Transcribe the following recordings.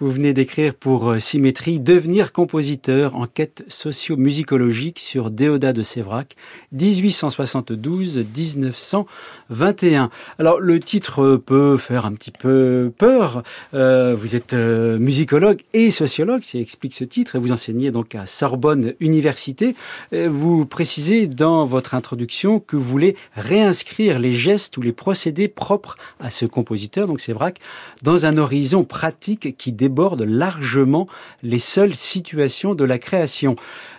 Vous venez d'écrire pour euh, Symétrie Devenir compositeur, enquête socio-musicologique sur Déodat de Sévrac, 1872-1921. Alors le titre peut faire un petit peu peur. Euh, vous êtes euh, musicologue et sociologue, ça explique ce titre, et vous enseignez donc à Sorbonne Université. Vous précisez dans votre introduction que vous voulez réinscrire les gestes ou les procédés propres à ce compositeur, donc Sévrac, dans un horizon pratique qui déborde largement les seules situations de la création.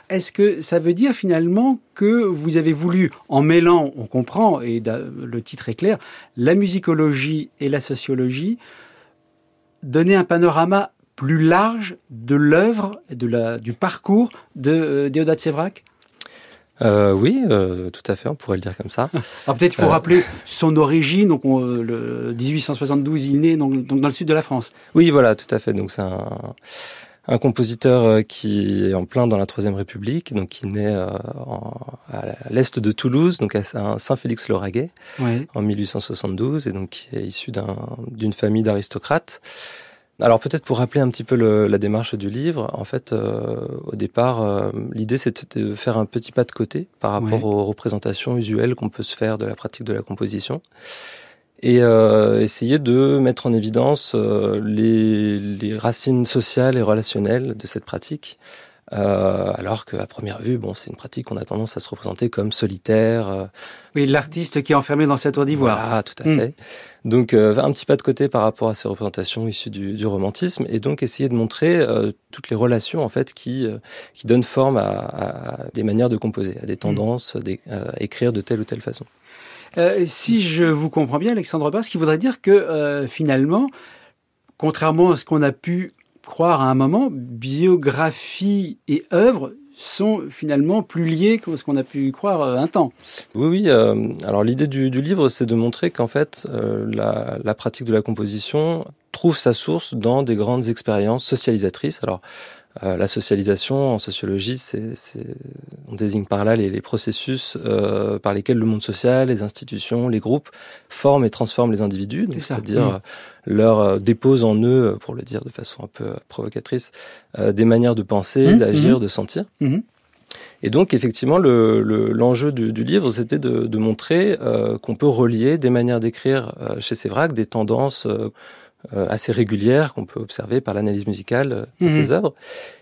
Est-ce que ça veut dire finalement que vous avez voulu, en mêlant, on comprend, et le titre est clair, la musicologie et la sociologie, donner un panorama plus large de l'œuvre, du parcours de euh, Déodat Sévrac? Euh, oui, euh, tout à fait, on pourrait le dire comme ça. Alors peut-être il faut euh, rappeler son origine. Donc le 1872, il naît donc, dans le sud de la France. Oui, voilà, tout à fait. Donc c'est un, un compositeur qui est en plein dans la Troisième République, donc qui naît à l'est de Toulouse, donc à Saint-Félix-Lauragais, en 1872, et donc qui est issu d'une famille d'aristocrates. Alors peut-être pour rappeler un petit peu le, la démarche du livre, en fait, euh, au départ, euh, l'idée c'était de faire un petit pas de côté par rapport aux représentations usuelles qu'on peut se faire de la pratique de la composition et euh, essayer de mettre en évidence euh, les, les, racines sociales et relationnelles de cette pratique euh, alors qu'à première vue, bon, c'est une pratique qu'on a tendance à se représenter comme solitaire. Euh. Oui, l'artiste qui est enfermé dans cette tour d'ivoire. Voilà, tout à hmm. fait. Donc, euh, un petit pas de côté par rapport à ces représentations issues du, du romantisme, et donc essayer de montrer toutes les relations en fait qui qui donnent forme à, à, des manières de composer, à des hmm. tendances, à écrire de telle ou telle façon. si je vous comprends bien, Alexandre Barr, ce qui voudrait dire que finalement, contrairement à ce qu'on a pu croire à un moment, biographie et œuvre sont finalement plus liés que ce qu'on a pu croire euh, un temps. Oui, oui. Euh, alors l'idée du, livre, c'est de montrer qu'en fait, euh, la, la, pratique de la composition trouve sa source dans des grandes expériences socialisatrices. Alors, euh, la socialisation en sociologie, c'est, on désigne par là les, les processus euh, par lesquels le monde social, les institutions, les groupes forment et transforment les individus, c'est-à-dire mmh. leur euh, déposent en eux, pour le dire de façon un peu provocatrice, euh, des manières de penser, mmh, d'agir, mmh. de sentir. Et donc, effectivement, le, l'enjeu du, du, livre, c'était de, de montrer euh, qu'on peut relier des manières d'écrire chez Sévrac, des tendances euh, assez régulières qu'on peut observer par l'analyse musicale euh, de ses mhm. œuvres,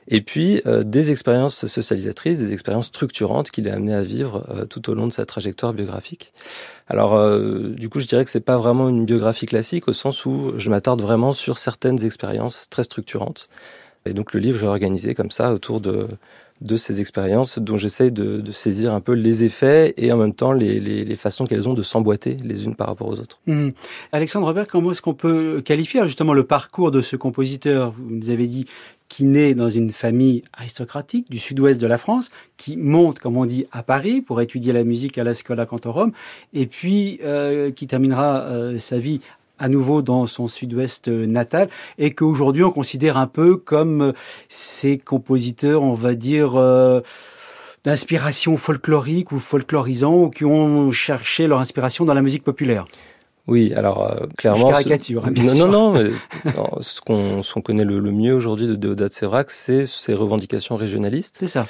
et puis euh, des expériences socialisatrices, des expériences structurantes qu'il est amené à vivre tout au long de sa trajectoire biographique. Alors, du coup, je dirais que c'est pas vraiment une biographie classique au sens où je m'attarde vraiment sur certaines expériences très structurantes. Et donc, le livre est organisé comme ça autour de de ces expériences dont j'essaye de, saisir un peu les effets et en même temps les, les, les façons qu'elles ont de s'emboîter les unes par rapport aux autres. Mmh. Alexandre Robert, comment est-ce qu'on peut qualifier justement le parcours de ce compositeur Vous nous avez dit qui naît dans une famille aristocratique du sud-ouest de la France, qui monte, comme on dit, à Paris pour étudier la musique à la Scola Cantorum, et puis euh, qui terminera euh, sa vie à nouveau dans son sud-ouest natal et qu'aujourd'hui on considère un peu comme euh, ces compositeurs, on va dire, euh, d'inspiration folklorique ou folklorisant ou qui ont cherché leur inspiration dans la musique populaire. Oui, alors euh, clairement. Je caricature, hein, bien non, sûr. non, non, non, ce qu'on connaît le, le mieux aujourd'hui de Deodat Sévrac, c'est ses revendications régionalistes. C'est ça.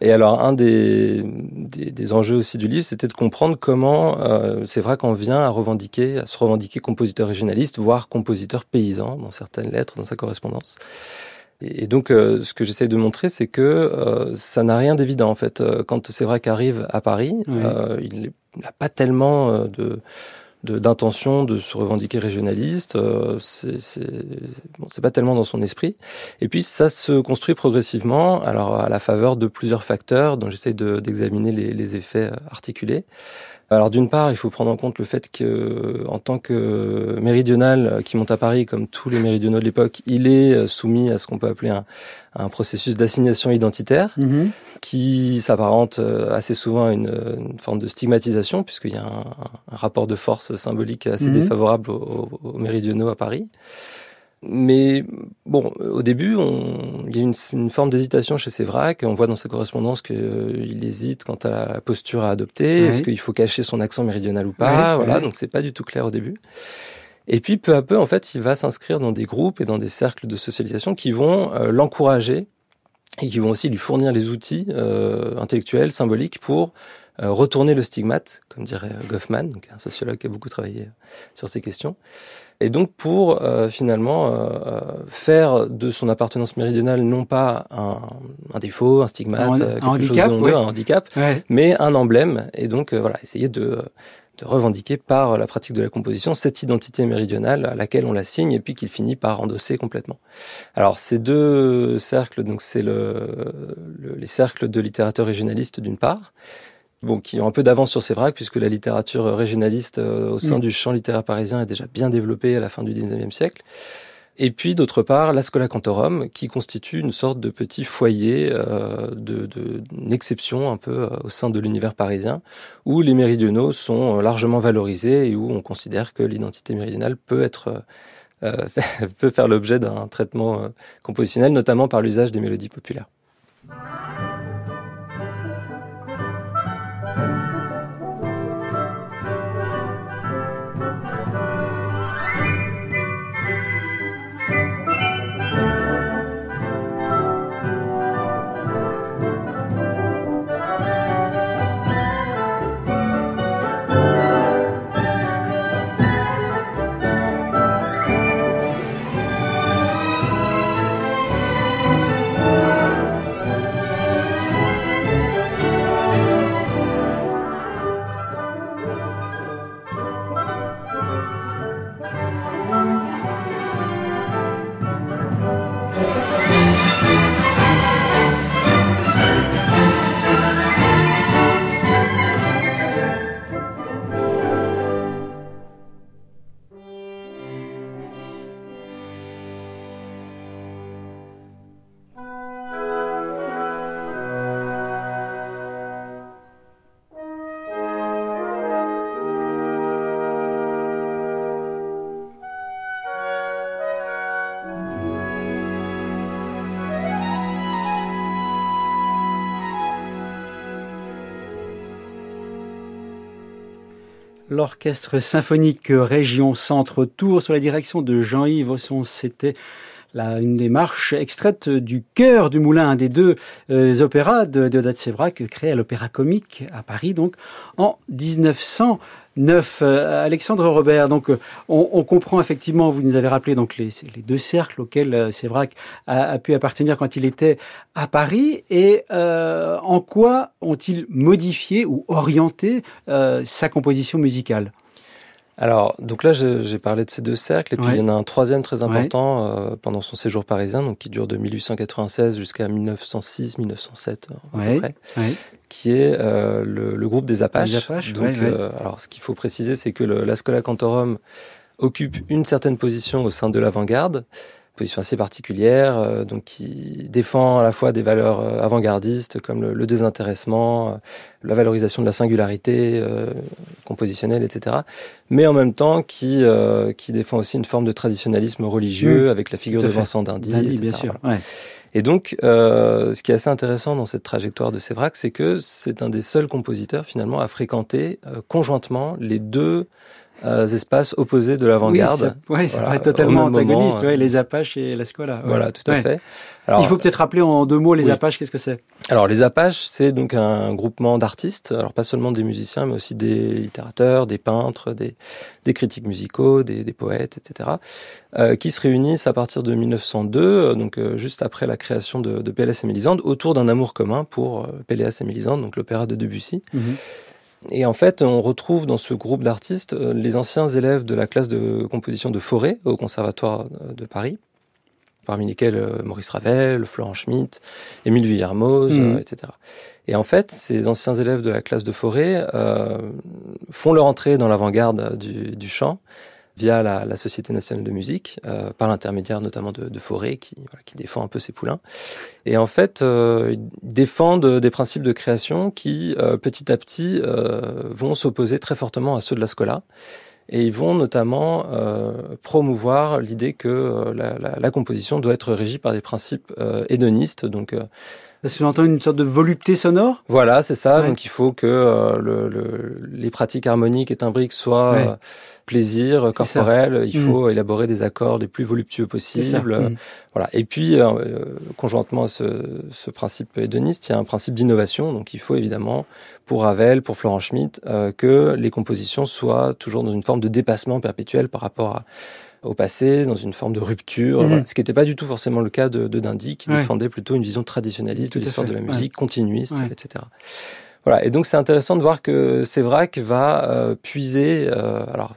Et alors, un des, des, des, enjeux aussi du livre, c'était de comprendre comment euh, c'est vrai qu'on vient à revendiquer, à se revendiquer compositeur régionaliste, voire compositeur paysan dans certaines lettres, dans sa correspondance. Et, donc, euh, ce que j'essaie de montrer, c'est que euh, ça n'a rien d'évident en fait. Euh, quand c'est vrai qu'arrive à Paris, oui. Euh, il n'a pas tellement de d'intention de, se revendiquer régionaliste. Euh, c'est bon, pas tellement dans son esprit. Et puis ça se construit progressivement, alors à la faveur de plusieurs facteurs dont j'essaie d'examiner les, les, effets articulés. Alors d'une part, il faut prendre en compte le fait que, en tant que méridional qui monte à Paris, comme tous les méridionaux de l'époque, il est soumis à ce qu'on peut appeler un, un processus d'assignation identitaire mhm. qui s'apparente assez souvent à une, forme de stigmatisation puisqu'il y a un, rapport de force symbolique assez mhm. défavorable aux, aux, méridionaux à Paris. Mais bon, au début, on, il y a une, une forme d'hésitation chez Sévrac. On voit dans sa correspondance qu'il euh, hésite quant à la posture à adopter. Est-ce qu'il faut cacher son accent méridional ou pas? Voilà, donc c'est pas du tout clair au début. Et puis peu à peu, en fait, il va s'inscrire dans des groupes et dans des cercles de socialisation qui vont euh, l'encourager et qui vont aussi lui fournir les outils euh, intellectuels, symboliques pour retourner le stigmate, comme dirait Goffman, donc un sociologue qui a beaucoup travaillé sur ces questions. Et donc pour euh, finalement euh, faire de son appartenance méridionale non pas un, un défaut, un stigmate, un, handicap, un handicap, mais un emblème. Et donc voilà, essayer de de revendiquer par la pratique de la composition cette identité méridionale à laquelle on la signe et puis qu'il finit par endosser complètement. Alors ces deux cercles, donc c'est le, les cercles de littérateurs régionalistes d'une part, bon, qui ont un peu d'avance sur Sévrac, puisque la littérature régionaliste euh, au sein mm. du champ littéraire parisien est déjà bien développée à la fin du XIXe siècle. Et puis, d'autre part, la Scola Cantorum, qui constitue une sorte de petit foyer, euh, de, de, exception un peu euh, au sein de l'univers parisien, où les méridionaux sont largement valorisés et où on considère que l'identité méridionale peut être peut faire l'objet d'un traitement compositionnel, notamment par l'usage des mélodies populaires. l'Orchestre symphonique Région Centre Tour sous la direction de Jean-Yves Osson. C'était là une des marches extraites du cœur du moulin, un des deux euh, opéras de Déodat Sévrac, créé à l'Opéra Comique à Paris, donc en 1900 neuf. Euh, Alexandre Robert, donc euh, on, comprend effectivement, vous nous avez rappelé donc les, deux cercles auxquels euh, Sévrac a, pu appartenir quand il était à Paris, et en quoi ont-ils modifié ou orienté sa composition musicale? Alors, donc là, j'ai parlé de ces deux cercles, et puis il y en a un troisième très important euh, pendant son séjour parisien, donc qui dure de 1896 jusqu'à 1906-1907 à peu près, qui est euh, le, le, groupe des Apaches. Apaches donc, euh, alors, ce qu'il faut préciser, c'est que le, la Scola Cantorum occupe une certaine position au sein de l'avant-garde, position assez particulière, euh, donc qui défend à la fois des valeurs euh, avant-gardistes comme le, désintéressement, euh, la valorisation de la singularité compositionnelle, etc. Mais en même temps qui qui défend aussi une forme de traditionnalisme religieux avec la figure de Vincent d'Indy, bien sûr. Et donc, ce qui est assez intéressant dans cette trajectoire de Sévrac, c'est que c'est un des seuls compositeurs finalement à fréquenter conjointement les deux euh, espaces opposés de l'avant-garde. Oui, ça, paraît totalement antagoniste, ouais, les Apaches et la Scola. Voilà, tout à fait. Alors, Il faut peut-être rappeler en deux mots les Apaches, qu'est-ce que c'est? Alors les Apaches, c'est donc un groupement d'artistes, alors pas seulement des musiciens, mais aussi des littérateurs, des peintres, des, des critiques musicaux, des, des poètes, etc., euh, qui se réunissent à partir de 1902, euh, donc euh, juste après la création de, de Péléas et Mélisande, autour d'un amour commun pour euh, Péléas et Mélisande, donc l'opéra de Debussy. Mhm. Et en fait, on retrouve dans ce groupe d'artistes euh, les anciens élèves de la classe de composition de Forêt au Conservatoire de Paris, parmi lesquels euh, Maurice Ravel, Florent Schmitt, Émile Villermoz, mmh. etc. Et en fait, ces anciens élèves de la classe de forêt euh, font leur entrée dans l'avant-garde du, du, chant via la, Société nationale de musique, euh, par l'intermédiaire notamment de, de Forêt, qui, défend un peu ses poulains. Et en fait, euh, ils défendent des principes de création qui, euh, petit à petit, euh, vont s'opposer très fortement à ceux de la Scola. Et ils vont notamment euh, promouvoir l'idée que la, la, la, composition doit être régie par des principes hédonistes, donc ça sous-entend une sorte de volupté sonore? Voilà, c'est ça. Ouais. Donc il faut que euh, le, le, les pratiques harmoniques et timbriques soient ouais. euh, plaisir corporel. Il faut mmh. élaborer des accords les plus voluptueux possibles. Mmh. Voilà. Et puis, euh, conjointement à ce, ce, principe hédoniste, il y a un principe d'innovation. Donc il faut évidemment, pour Ravel, pour Florent Schmitt, euh, que les compositions soient toujours dans une forme de dépassement perpétuel par rapport à au passé, dans une forme de rupture, mmh. voilà. ce qui n'était pas du tout forcément le cas de, de Dindy, qui ouais. défendait plutôt une vision traditionnaliste de l'histoire de la musique, ouais. continuiste, ouais. etc. Voilà, et donc c'est intéressant de voir que Sévrac va euh, puiser, euh, alors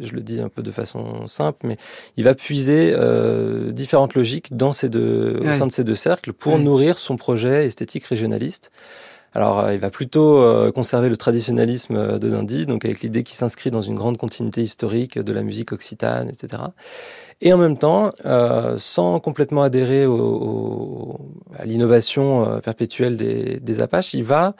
je le dis un peu de façon simple, mais il va puiser euh, différentes logiques dans ces deux, au sein de ces deux cercles pour nourrir son projet esthétique régionaliste. Alors, euh, il va plutôt euh, conserver le traditionnalisme euh, de Dindy, donc avec l'idée qu'il s'inscrit dans une grande continuité historique de la musique occitane, etc. Et en même temps, sans complètement adhérer au, à l'innovation perpétuelle des, Apaches, il va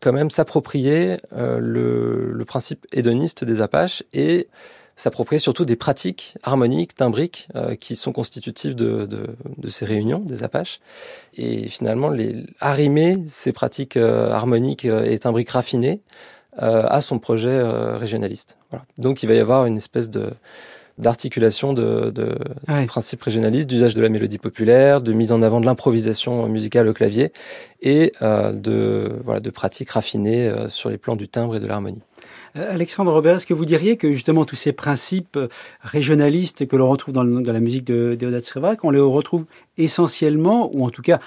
quand même s'approprier le, le, principe hédoniste des Apaches et s'approprier surtout des pratiques harmoniques, timbriques, euh, qui sont constitutives de, de, de, ces réunions des Apaches. Et finalement, les, arrimer ces pratiques euh, harmoniques euh, et timbriques raffinées euh, à son projet euh, régionaliste. Voilà. Donc il va y avoir une espèce de d'articulation de, de ouais. principes régionalistes, d'usage de la mélodie populaire, de mise en avant de l'improvisation musicale au clavier et euh, de, voilà, de pratiques raffinées sur les plans du timbre et de l'harmonie. Euh, Alexandre Robert, est-ce que vous diriez que justement tous ces principes euh, régionalistes que l'on retrouve dans, la musique de Déodat Srevak, on les retrouve essentiellement, ou en tout cas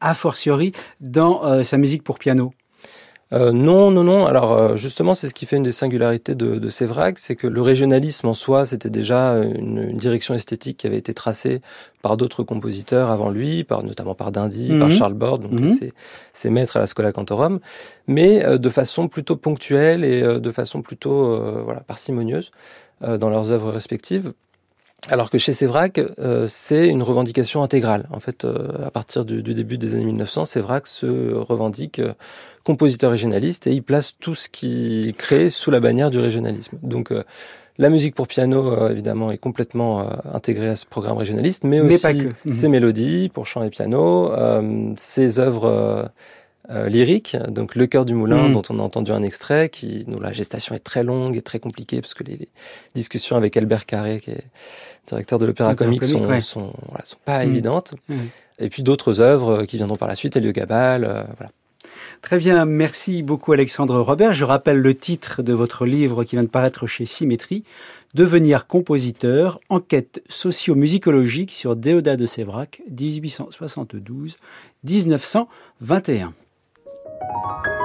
a fortiori, dans euh, sa musique pour piano? Euh, non, non, non. Alors euh, justement, c'est ce qui fait une des singularités de, de Sévrac, c'est que le régionalisme en soi, c'était déjà une, une, direction esthétique qui avait été tracée par d'autres compositeurs avant lui, par, notamment par Dindy, mmh. par Charles Bord, donc mmh. ses, ses, maîtres à la Scola Cantorum, mais euh, de façon plutôt ponctuelle et euh, de façon plutôt euh, voilà, parcimonieuse dans leurs œuvres respectives. Alors que chez Sévrac, euh, c'est une revendication intégrale. En fait, euh, à partir du, du, début des années 1900, Sévrac se revendique euh, compositeur régionaliste et il place tout ce qu'il crée sous la bannière du régionalisme. Donc, euh, la musique pour piano, euh, évidemment, est complètement intégrée à ce programme régionaliste, mais, mais aussi ses mélodies pour chant et piano, ses œuvres euh, lyrique, donc Le cœur du moulin, mmh. dont on a entendu un extrait, qui, dont la gestation est très longue et très compliquée, parce que les, les discussions avec Albert Carré, qui est directeur de l'Opéra Comique, sont, ouais. sont, voilà, sont, pas mmh. évidentes. Mmh. Et puis d'autres œuvres qui viendront par la suite, Elio Gabal, euh, voilà. Très bien, merci beaucoup Alexandre Robert. Je rappelle le titre de votre livre qui vient de paraître chez Symétrie, Devenir compositeur, enquête socio-musicologique sur Déodat de Sévrac, 1872-1921. Thank you.